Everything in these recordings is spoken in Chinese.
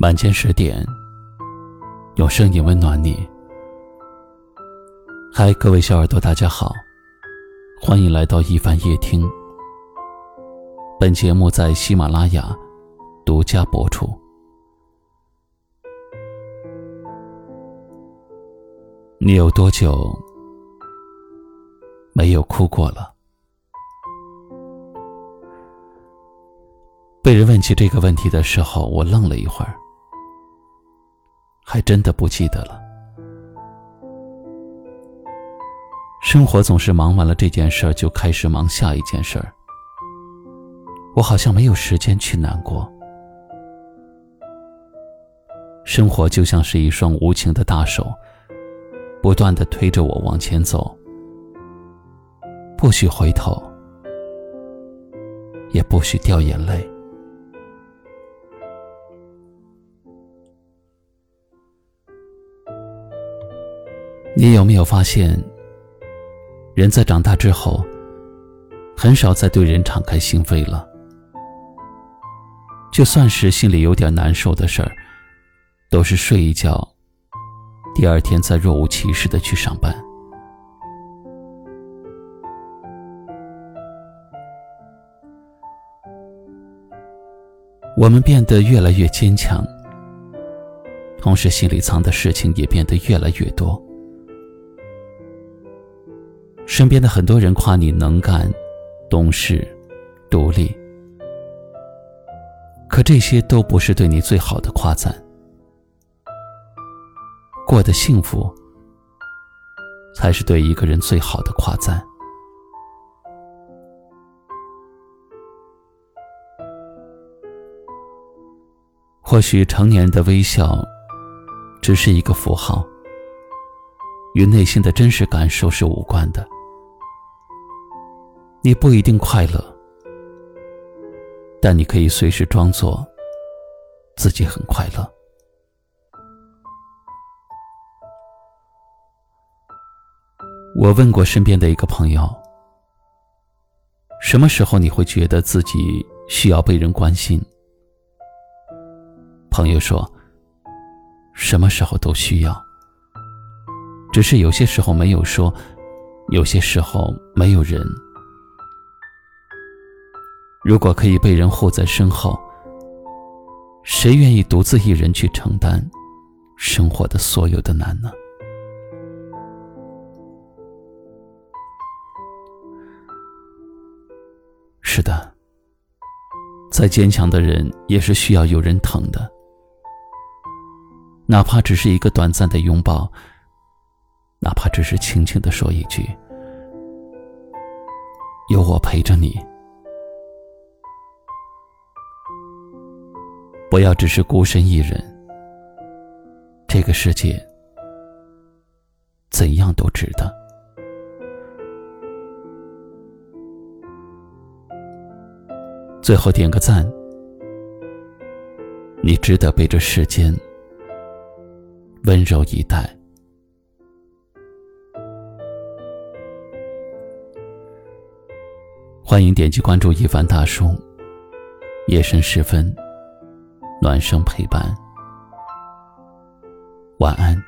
晚间十点，用声音温暖你。嗨，各位小耳朵，大家好，欢迎来到一凡夜听。本节目在喜马拉雅独家播出。你有多久没有哭过了？被人问起这个问题的时候，我愣了一会儿，还真的不记得了。生活总是忙完了这件事儿，就开始忙下一件事儿。我好像没有时间去难过。生活就像是一双无情的大手，不断的推着我往前走，不许回头，也不许掉眼泪。你有没有发现，人在长大之后，很少再对人敞开心扉了？就算是心里有点难受的事儿，都是睡一觉，第二天再若无其事的去上班。我们变得越来越坚强，同时心里藏的事情也变得越来越多。身边的很多人夸你能干、懂事、独立，可这些都不是对你最好的夸赞。过得幸福，才是对一个人最好的夸赞。或许成年人的微笑，只是一个符号，与内心的真实感受是无关的。你不一定快乐，但你可以随时装作自己很快乐。我问过身边的一个朋友：“什么时候你会觉得自己需要被人关心？”朋友说：“什么时候都需要，只是有些时候没有说，有些时候没有人。”如果可以被人护在身后，谁愿意独自一人去承担生活的所有的难呢？是的，再坚强的人也是需要有人疼的，哪怕只是一个短暂的拥抱，哪怕只是轻轻的说一句“有我陪着你”。不要只是孤身一人，这个世界怎样都值得。最后点个赞，你值得被这世间温柔以待。欢迎点击关注一凡大叔，夜深时分。暖声陪伴，晚安。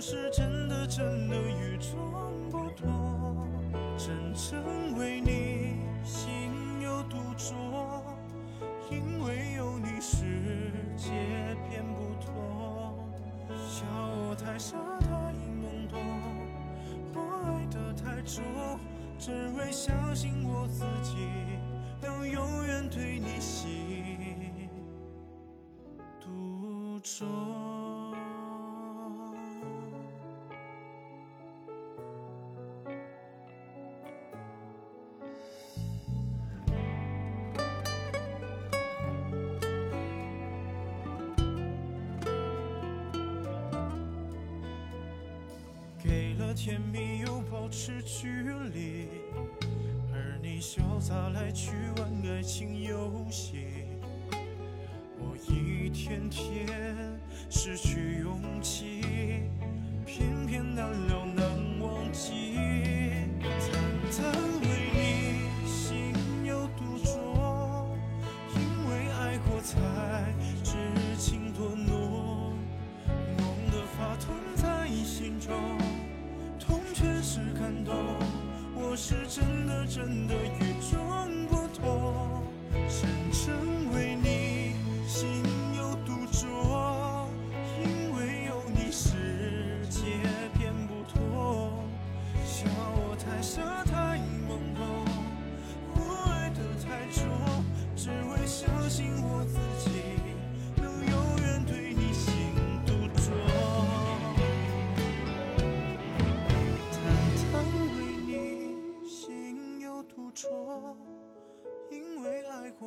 是真的真的与众不同，真正为你心有独钟，因为有你世界变不同。笑我太傻太懵懂，我爱得太重，只为相信我自己能永远对你心独钟。甜蜜又保持距离，而你潇洒来去玩爱情游戏，我一天天失去勇气，偏是真的真的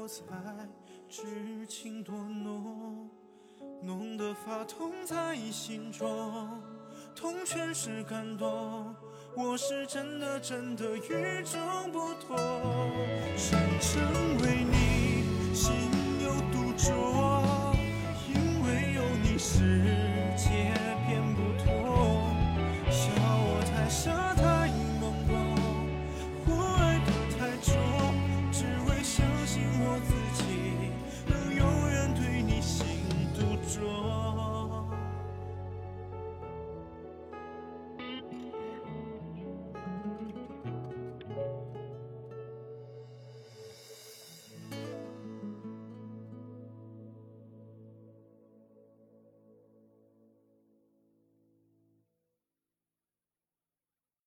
才知情多浓，浓得发痛在心中，痛全是感动，我是真的真的与众不同，深深为你心有独钟，因为有你世界。